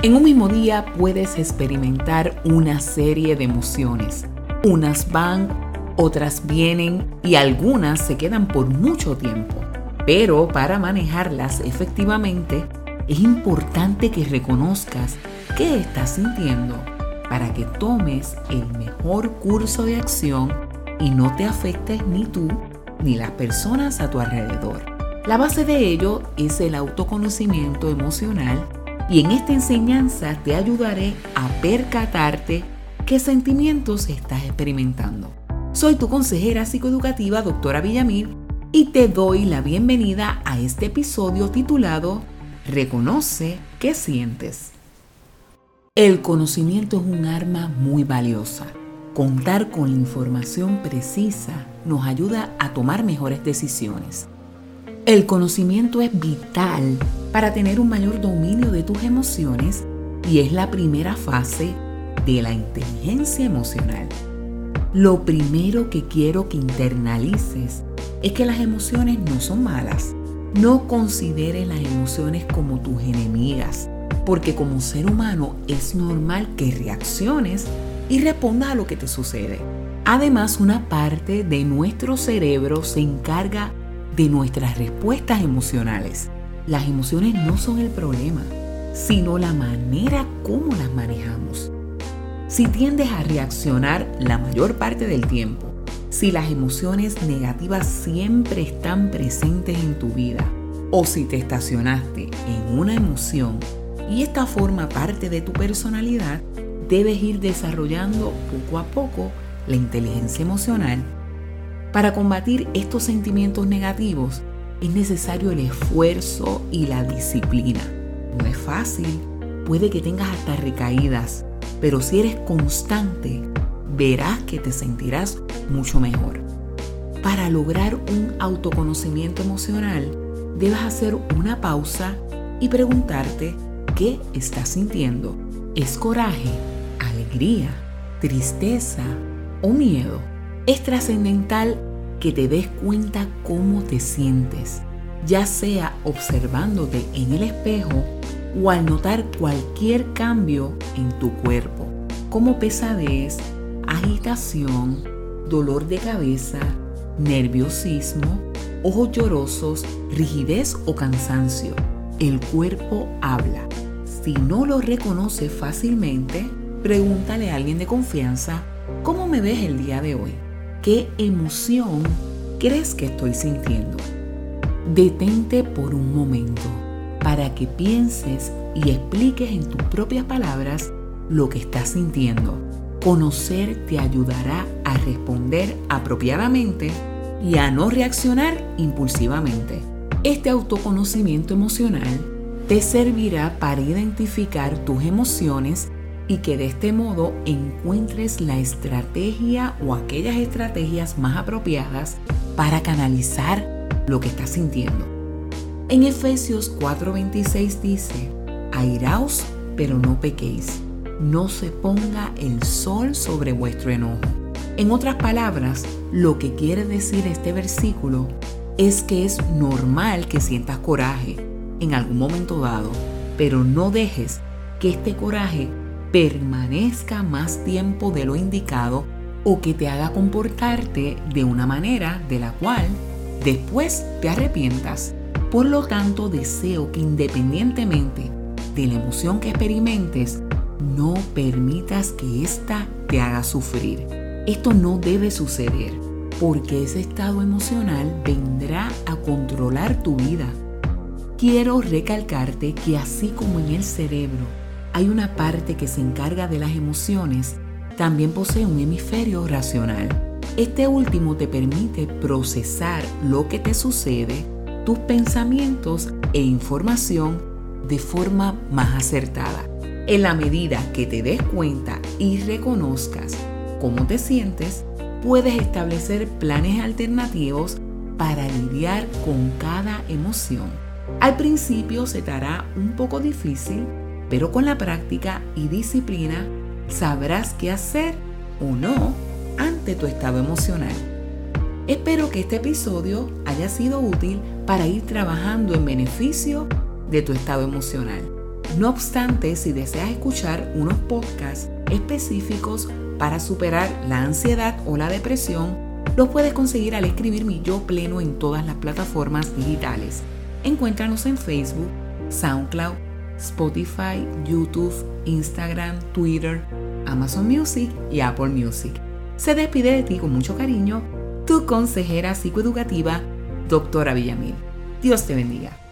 En un mismo día puedes experimentar una serie de emociones. Unas van, otras vienen y algunas se quedan por mucho tiempo. Pero para manejarlas efectivamente es importante que reconozcas qué estás sintiendo para que tomes el mejor curso de acción y no te afectes ni tú ni las personas a tu alrededor. La base de ello es el autoconocimiento emocional y en esta enseñanza te ayudaré a percatarte qué sentimientos estás experimentando. Soy tu consejera psicoeducativa, doctora Villamil, y te doy la bienvenida a este episodio titulado Reconoce qué sientes. El conocimiento es un arma muy valiosa. Contar con información precisa nos ayuda a tomar mejores decisiones. El conocimiento es vital para tener un mayor dominio de tus emociones y es la primera fase de la inteligencia emocional. Lo primero que quiero que internalices es que las emociones no son malas. No consideres las emociones como tus enemigas, porque como ser humano es normal que reacciones y respondas a lo que te sucede. Además, una parte de nuestro cerebro se encarga de nuestras respuestas emocionales. Las emociones no son el problema, sino la manera como las manejamos. Si tiendes a reaccionar la mayor parte del tiempo, si las emociones negativas siempre están presentes en tu vida, o si te estacionaste en una emoción y esta forma parte de tu personalidad, debes ir desarrollando poco a poco la inteligencia emocional para combatir estos sentimientos negativos es necesario el esfuerzo y la disciplina. No es fácil, puede que tengas hasta recaídas, pero si eres constante, verás que te sentirás mucho mejor. Para lograr un autoconocimiento emocional, debes hacer una pausa y preguntarte qué estás sintiendo. ¿Es coraje, alegría, tristeza o miedo? Es trascendental que te des cuenta cómo te sientes, ya sea observándote en el espejo o al notar cualquier cambio en tu cuerpo, como pesadez, agitación, dolor de cabeza, nerviosismo, ojos llorosos, rigidez o cansancio. El cuerpo habla. Si no lo reconoces fácilmente, pregúntale a alguien de confianza, ¿cómo me ves el día de hoy? ¿Qué emoción crees que estoy sintiendo? Detente por un momento para que pienses y expliques en tus propias palabras lo que estás sintiendo. Conocer te ayudará a responder apropiadamente y a no reaccionar impulsivamente. Este autoconocimiento emocional te servirá para identificar tus emociones y que de este modo encuentres la estrategia o aquellas estrategias más apropiadas para canalizar lo que estás sintiendo. En Efesios 4:26 dice, airaos pero no pequéis, no se ponga el sol sobre vuestro enojo. En otras palabras, lo que quiere decir este versículo es que es normal que sientas coraje en algún momento dado, pero no dejes que este coraje permanezca más tiempo de lo indicado o que te haga comportarte de una manera de la cual después te arrepientas. Por lo tanto, deseo que independientemente de la emoción que experimentes, no permitas que ésta te haga sufrir. Esto no debe suceder porque ese estado emocional vendrá a controlar tu vida. Quiero recalcarte que así como en el cerebro hay una parte que se encarga de las emociones, también posee un hemisferio racional. Este último te permite procesar lo que te sucede, tus pensamientos e información de forma más acertada. En la medida que te des cuenta y reconozcas cómo te sientes, puedes establecer planes alternativos para lidiar con cada emoción. Al principio se te hará un poco difícil pero con la práctica y disciplina sabrás qué hacer o no ante tu estado emocional. Espero que este episodio haya sido útil para ir trabajando en beneficio de tu estado emocional. No obstante, si deseas escuchar unos podcasts específicos para superar la ansiedad o la depresión, los puedes conseguir al escribir mi yo pleno en todas las plataformas digitales. Encuéntranos en Facebook, SoundCloud, Spotify, YouTube, Instagram, Twitter, Amazon Music y Apple Music. Se despide de ti con mucho cariño tu consejera psicoeducativa, doctora Villamil. Dios te bendiga.